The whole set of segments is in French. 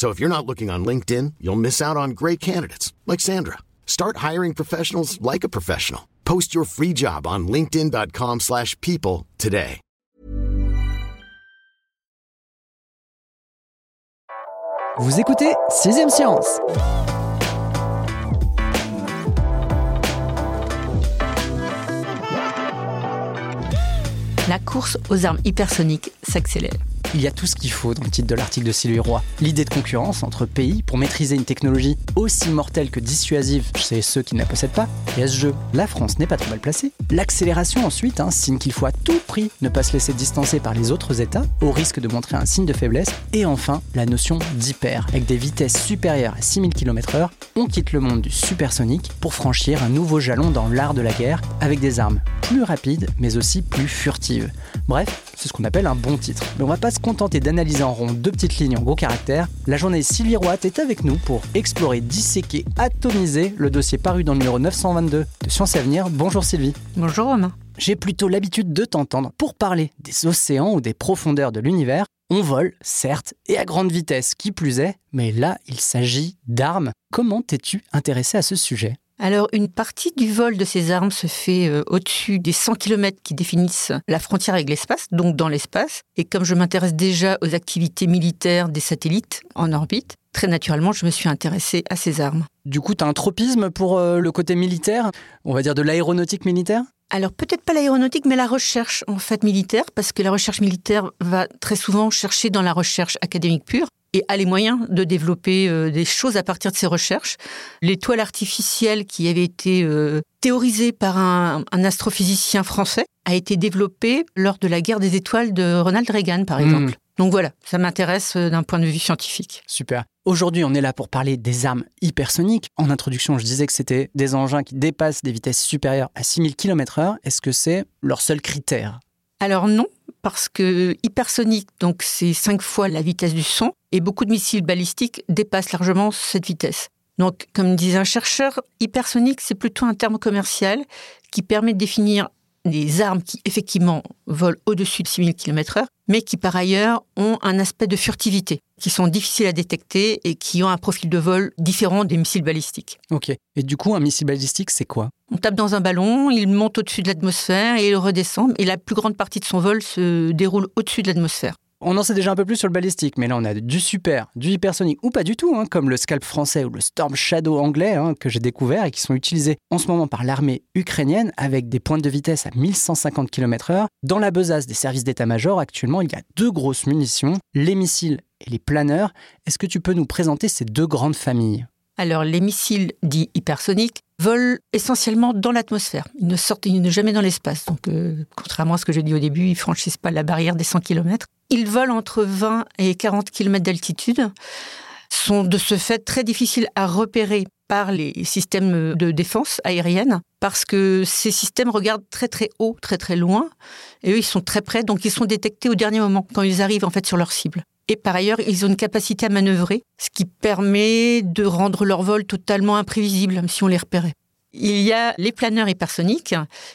So if you're not looking on LinkedIn, you'll miss out on great candidates like Sandra. Start hiring professionals like a professional. Post your free job on linkedin.com/people today. Vous écoutez 6ème Science. La course aux armes hypersoniques s'accélère. Il y a tout ce qu'il faut dans le titre de l'article de Sylvie Roy. L'idée de concurrence entre pays pour maîtriser une technologie aussi mortelle que dissuasive chez ceux qui ne la possèdent pas. Et à ce jeu, la France n'est pas trop mal placée. L'accélération ensuite, hein, signe qu'il faut à tout prix ne pas se laisser distancer par les autres États, au risque de montrer un signe de faiblesse. Et enfin, la notion d'hyper. Avec des vitesses supérieures à 6000 km/h, on quitte le monde du supersonique pour franchir un nouveau jalon dans l'art de la guerre, avec des armes plus rapides, mais aussi plus furtives. Bref, c'est ce qu'on appelle un bon titre. Mais on va pas se contenter d'analyser en rond deux petites lignes en gros caractères. La journaliste Sylvie Roat est avec nous pour explorer, disséquer, atomiser le dossier paru dans le numéro 922 de Science Avenir. Bonjour Sylvie. Bonjour Romain. J'ai plutôt l'habitude de t'entendre pour parler des océans ou des profondeurs de l'univers. On vole, certes, et à grande vitesse, qui plus est, mais là, il s'agit d'armes. Comment t'es-tu intéressé à ce sujet? Alors, une partie du vol de ces armes se fait euh, au-dessus des 100 km qui définissent la frontière avec l'espace, donc dans l'espace. Et comme je m'intéresse déjà aux activités militaires des satellites en orbite, très naturellement, je me suis intéressée à ces armes. Du coup, tu as un tropisme pour euh, le côté militaire, on va dire de l'aéronautique militaire? Alors peut-être pas l'aéronautique, mais la recherche en fait militaire, parce que la recherche militaire va très souvent chercher dans la recherche académique pure et a les moyens de développer euh, des choses à partir de ces recherches. L'étoile artificielle qui avait été euh, théorisée par un, astrophysicien français a été développée lors de la guerre des étoiles de Ronald Reagan, par hmm. exemple. Donc voilà, ça m'intéresse euh, d'un point de vue scientifique. Super. Aujourd'hui, on est là pour parler des armes hypersoniques. En introduction, je disais que c'était des engins qui dépassent des vitesses supérieures à 6000 km/h. Est-ce que c'est leur seul critère? Alors non, parce que hypersonique, donc c'est cinq fois la vitesse du son, et beaucoup de missiles balistiques dépassent largement cette vitesse. Donc, comme disait un chercheur, hypersonique, c'est plutôt un terme commercial qui permet de définir des armes qui effectivement volent au-dessus de 6000 km/h, mais qui par ailleurs ont un aspect de furtivité, qui sont difficiles à détecter et qui ont un profil de vol différent des missiles balistiques. Ok. Et du coup, un missile balistique, c'est quoi? On tape dans un ballon, il monte au-dessus de l'atmosphère et il redescend, et la plus grande partie de son vol se déroule au-dessus de l'atmosphère. On en sait déjà un peu plus sur le balistique, mais là on a du super, du hypersonique, ou pas du tout, hein, comme le Scalp français ou le Storm Shadow anglais hein, que j'ai découvert et qui sont utilisés en ce moment par l'armée ukrainienne avec des pointes de vitesse à 1150 km/h. Dans la besace des services d'état-major, actuellement, il y a deux grosses munitions, les missiles et les planeurs. Est-ce que tu peux nous présenter ces deux grandes familles? Alors, les missiles dits hypersoniques volent essentiellement dans l'atmosphère. Ils ne sortent jamais dans l'espace. Donc, euh, contrairement à ce que j'ai dit au début, ils franchissent pas la barrière des 100 km. Ils volent entre 20 et 40 km d'altitude, sont de ce fait très difficiles à repérer par les systèmes de défense aérienne parce que ces systèmes regardent très très haut, très très loin et eux ils sont très près donc ils sont détectés au dernier moment quand ils arrivent en fait sur leur cible. Et par ailleurs, ils ont une capacité à manœuvrer, ce qui permet de rendre leur vol totalement imprévisible, si on les repérait. Il y a les planeurs hypersoniques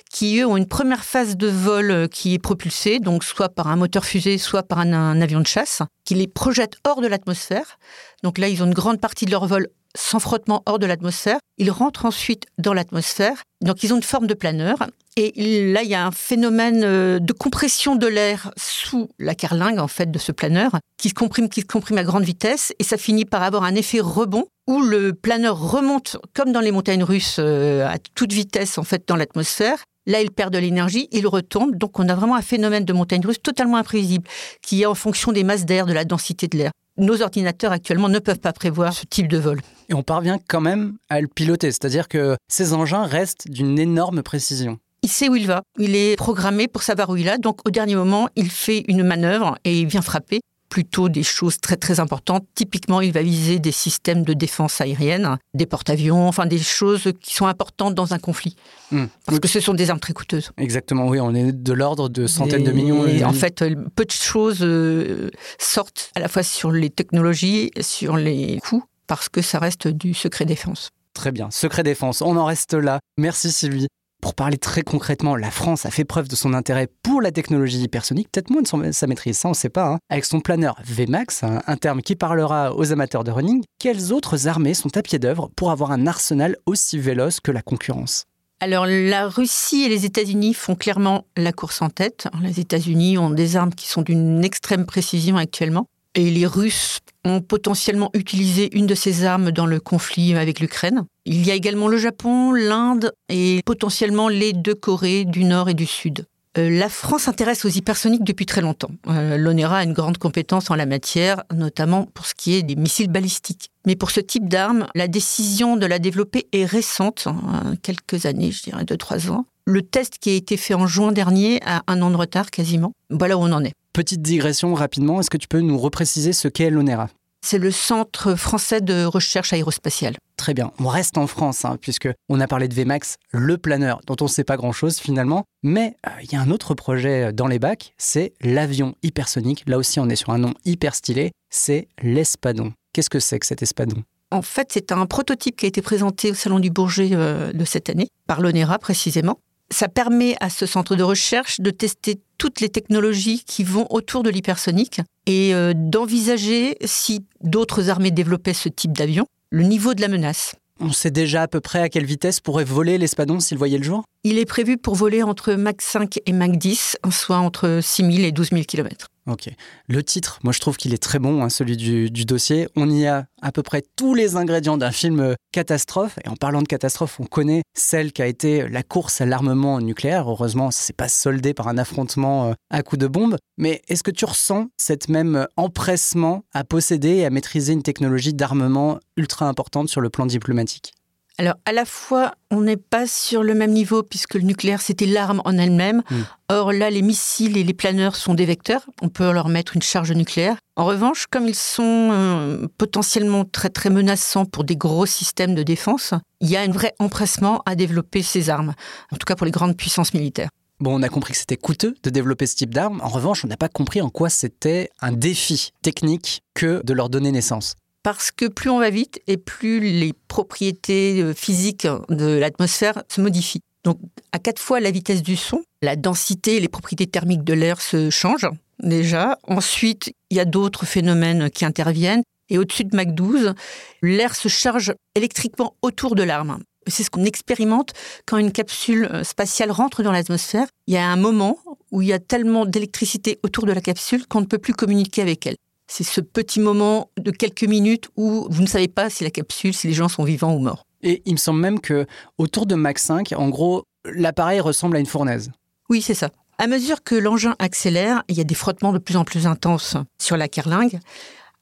qui, eux, ont une première phase de vol euh, qui est propulsée, donc soit par un moteur fusée, soit par un, avion de chasse, qui les projette hors de l'atmosphère. Donc là, ils ont une grande partie de leur vol sans frottement hors de l'atmosphère. Ils rentrent ensuite dans l'atmosphère. Donc ils ont une forme de planeur. Et là, il y a un phénomène euh, de compression de l'air sous la carlingue, en fait, de ce planeur, qui se comprime, qui se comprime à grande vitesse. Et ça finit par avoir un effet rebond où le planeur remonte, comme dans les montagnes russes, euh, à toute vitesse, en fait, dans l'atmosphère. Là, il perd de l'énergie, il retombe. Donc, on a vraiment un phénomène de montagne russe totalement imprévisible, qui est en fonction des masses d'air, de la densité de l'air. Nos ordinateurs actuellement ne peuvent pas prévoir ce type de vol. Et on parvient quand même à le piloter, c'est-à-dire que ces engins restent d'une énorme précision il sait où il va. Il est programmé pour savoir où il va. Donc, au dernier moment, il fait une manœuvre et il vient frapper plutôt des choses très très importantes. Typiquement, il va viser des systèmes de défense aérienne, des porte-avions, enfin des choses qui sont importantes dans un conflit. Hmm. Parce que ce sont des armes très coûteuses. Exactement, oui, on est de l'ordre de centaines de millions. Et en fait, peu de choses euh, sortent à la fois sur les technologies, sur les coûts, parce que ça reste du secret défense. Très bien, secret défense, on en reste là. Merci Sylvie. Pour parler très concrètement, la France a fait preuve de son intérêt pour la technologie hypersonique, peut-être moins de sa maîtrise, ça on ne sait pas, hein. avec son planeur VMAX, un terme qui parlera aux amateurs de running. Quelles autres armées sont à pied d'œuvre pour avoir un arsenal aussi véloce que la concurrence? Alors la Russie et les États-Unis font clairement la course en tête. Les États-Unis ont des armes qui sont d'une extrême précision actuellement. Et les Russes ont potentiellement utilisé une de ces armes dans le conflit avec l'Ukraine. Il y a également le Japon, l'Inde et potentiellement les deux Corées du Nord et du Sud. Euh, la France s'intéresse aux hypersoniques depuis très longtemps. Euh, L'ONERA a une grande compétence en la matière, notamment pour ce qui est des missiles balistiques. Mais pour ce type d'arme, la décision de la développer est récente, hein, quelques années, je dirais deux, trois ans. Le test qui a été fait en juin dernier a un an de retard quasiment. Voilà où on en est. Petite digression rapidement, est-ce que tu peux nous repréciser ce qu'est l'ONERA? C'est le Centre français de recherche aérospatiale. Très bien, on reste en France, hein, puisque on a parlé de VMAX, le planeur, dont on ne sait pas grand-chose finalement. Mais euh, il y a un autre projet dans les bacs, c'est l'avion hypersonique. Là aussi, on est sur un nom hyper stylé, c'est l'Espadon. Qu'est-ce que c'est que cet Espadon? En fait, c'est un prototype qui a été présenté au Salon du Bourget euh, de cette année, par l'ONERA précisément ça permet à ce centre de recherche de tester toutes les technologies qui vont autour de l'hypersonique et euh, d'envisager, si d'autres armées développaient ce type d'avion, le niveau de la menace. On sait déjà à peu près à quelle vitesse pourrait voler l'Espadon s'il voyait le jour? Il est prévu pour voler entre Mach 5 et Mach 10, soit entre 6000 et 12 000 km. Ok. Le titre, moi je trouve qu'il est très bon, hein, celui du, dossier. On y a à peu près tous les ingrédients d'un film euh, catastrophe. Et en parlant de catastrophe, on connaît celle qui a été la course à l'armement nucléaire. Heureusement, ça s'est pas soldé par un affrontement euh, à coups de bombe. Mais est-ce que tu ressens cette même euh, empressement à posséder et à maîtriser une technologie d'armement ultra importante sur le plan diplomatique? Alors, à la fois, on n'est pas sur le même niveau puisque le nucléaire, c'était l'arme en elle-même. Hmm. Or, là, les missiles et les planeurs sont des vecteurs. On peut leur mettre une charge nucléaire. En revanche, comme ils sont euh, potentiellement très, très menaçants pour des gros systèmes de défense, il y a un vrai empressement à développer ces armes. En tout cas, pour les grandes puissances militaires. Bon, on a compris que c'était coûteux de développer ce type d'armes. En revanche, on n'a pas compris en quoi c'était un défi technique que de leur donner naissance parce que plus on va vite et plus les propriétés euh, physiques de l'atmosphère se modifient. Donc à quatre fois la vitesse du son, la densité et les propriétés thermiques de l'air se changent déjà. Ensuite, il y a d'autres phénomènes qui interviennent. Et au-dessus de Mach 12, l'air se charge électriquement autour de l'arme. C'est ce qu'on expérimente quand une capsule euh, spatiale rentre dans l'atmosphère. Il y a un moment où il y a tellement d'électricité autour de la capsule qu'on ne peut plus communiquer avec elle. C'est ce petit moment de quelques minutes où vous ne savez pas si la capsule, si les gens sont vivants ou morts. Et il me semble même que autour de Mach 5, en gros, l'appareil ressemble à une fournaise. Oui, c'est ça. À mesure que l'engin accélère, il y a des frottements de plus en plus intenses sur la carlingue.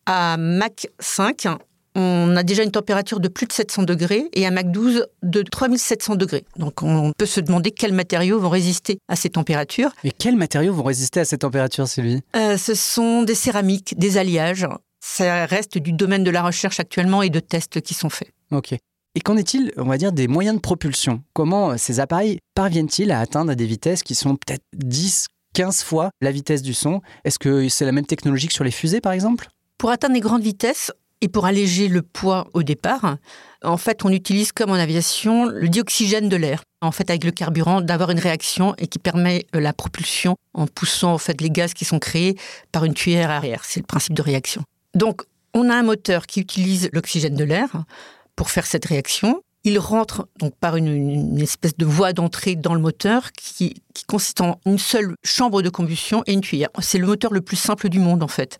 À Mach 5, on a déjà une température de plus de 700 degrés et à Mach 12 de 3700 degrés. Donc on peut se demander quels matériaux vont résister à ces températures. Et quels matériaux vont résister à ces températures, Sylvie? Euh, Ce sont des céramiques, des alliages. Ça reste du domaine de la recherche actuellement et de tests qui sont faits. Ok. Et qu'en est-il, on va dire, des moyens de propulsion? Comment ces appareils parviennent-ils à atteindre des vitesses qui sont peut-être 10, 15 fois la vitesse du son? Est-ce que c'est la même technologie que sur les fusées, par exemple? Pour atteindre les grandes vitesses, et pour alléger le poids au départ, en fait, on utilise comme en aviation le dioxygène de l'air. En fait, avec le carburant, d'avoir une réaction et qui permet euh, la propulsion en poussant en fait les gaz qui sont créés par une tuyère arrière. C'est le principe de réaction. Donc, on a un moteur qui utilise l'oxygène de l'air pour faire cette réaction. Il rentre donc par une, espèce de voie d'entrée dans le moteur qui, consiste en une seule chambre de combustion et une tuyère. C'est le moteur le plus simple du monde en fait.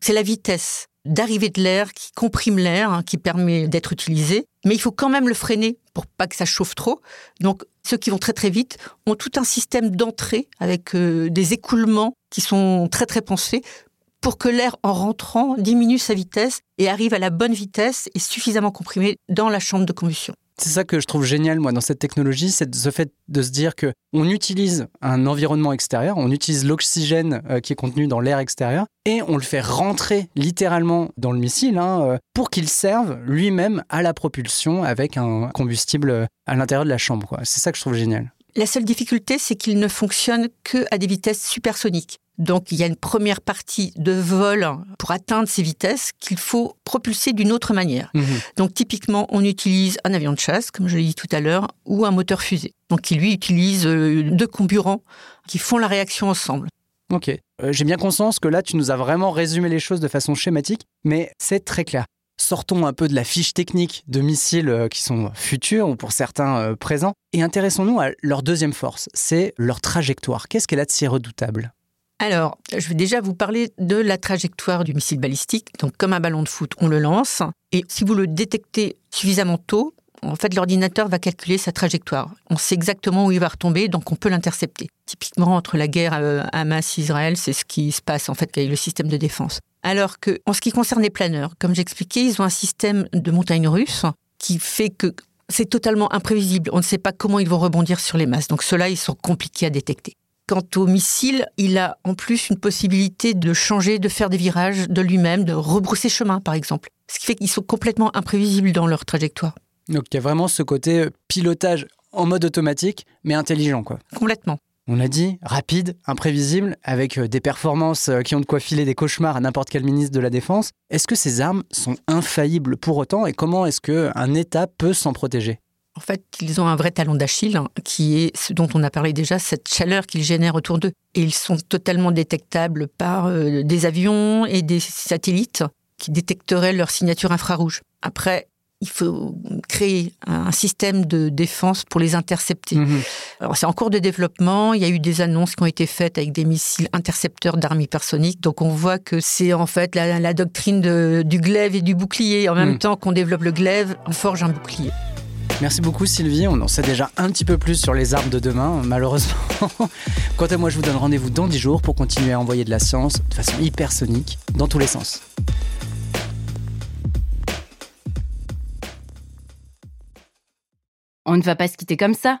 C'est la vitesse d'arrivée de l'air qui comprime l'air, hein, qui permet d'être utilisé. Mais il faut quand même le freiner pour pas que ça chauffe trop. Donc, ceux qui vont très très vite ont tout un système d'entrée avec euh, des écoulements qui sont très très pensés pour que l'air en rentrant diminue sa vitesse et arrive à la bonne vitesse et suffisamment comprimé dans la chambre de combustion. C'est ça que je trouve génial, moi, dans cette technologie, c'est ce fait de se dire que on utilise un environnement extérieur, on utilise l'oxygène euh, qui est contenu dans l'air extérieur, et on le fait rentrer littéralement dans le missile hein, euh, pour qu'il serve lui-même à la propulsion avec un combustible euh, à l'intérieur de la chambre. C'est ça que je trouve génial. La seule difficulté, c'est qu'il ne fonctionne que à des vitesses supersoniques. Donc il y a une première partie de vol pour atteindre ces vitesses qu'il faut propulser d'une autre manière. Mhm. Donc typiquement, on utilise un avion de chasse, comme je l'ai dit tout à l'heure, ou un moteur fusée. Donc qui lui utilise euh, deux comburants qui font la réaction ensemble. Ok. Euh, j'ai bien conscience que là, tu nous as vraiment résumé les choses de façon schématique, mais c'est très clair. Sortons un peu de la fiche technique de missiles euh, qui sont futurs ou pour certains présents et intéressons-nous à leur deuxième force, c'est leur trajectoire. Qu'est-ce qu'elle a de si redoutable? Alors, je vais déjà vous parler de la trajectoire du missile balistique. Donc, comme un ballon de foot, on le lance. Et si vous le détectez suffisamment tôt, en fait, l'ordinateur va calculer sa trajectoire. On sait exactement où il va retomber, donc on peut l'intercepter. Typiquement, entre la guerre euh, Hamas-Israël, c'est ce qui se passe en fait avec le système de défense. Alors que, en ce qui concerne les planeurs, comme j'expliquais, ils ont un système de montagne russe qui fait que c'est totalement imprévisible. On ne sait pas comment ils vont rebondir sur les masses. Donc ceux-là, ils sont compliqués à détecter. Quant au missile, il a en plus une possibilité de changer, de faire des virages de lui-même, de rebrousser chemin, par exemple. Ce qui fait qu'ils sont complètement imprévisibles dans leur trajectoire. Donc il y a vraiment ce côté euh, pilotage en mode automatique, mais intelligent, quoi. Complètement. On a dit rapide, imprévisible, avec euh, des performances euh, qui ont de quoi filer des cauchemars à n'importe quel ministre de la Défense. Est-ce que ces armes sont infaillibles pour autant et comment est-ce qu'un État peut s'en protéger? En fait, ils ont un vrai talon d'Achille, hein, qui est ce dont on a parlé déjà, cette chaleur qu'ils génèrent autour d'eux. Et ils sont totalement détectables par euh, des avions et des satellites qui détecteraient leur signature infrarouge. Après, il faut créer un système de défense pour les intercepter. Mhm. Alors c'est en cours de développement. Il y a eu des annonces qui ont été faites avec des missiles intercepteurs d'armes hypersoniques. Donc on voit que c'est en fait la, doctrine du glaive et du bouclier. En même mhm. temps qu'on développe le glaive, on forge un bouclier. Merci beaucoup Sylvie, on en sait déjà un petit peu plus sur les armes de demain, malheureusement. Quant à moi, je vous donne rendez-vous dans 10 jours pour continuer à envoyer de la science de façon hypersonique dans tous les sens. On ne va pas se quitter comme ça.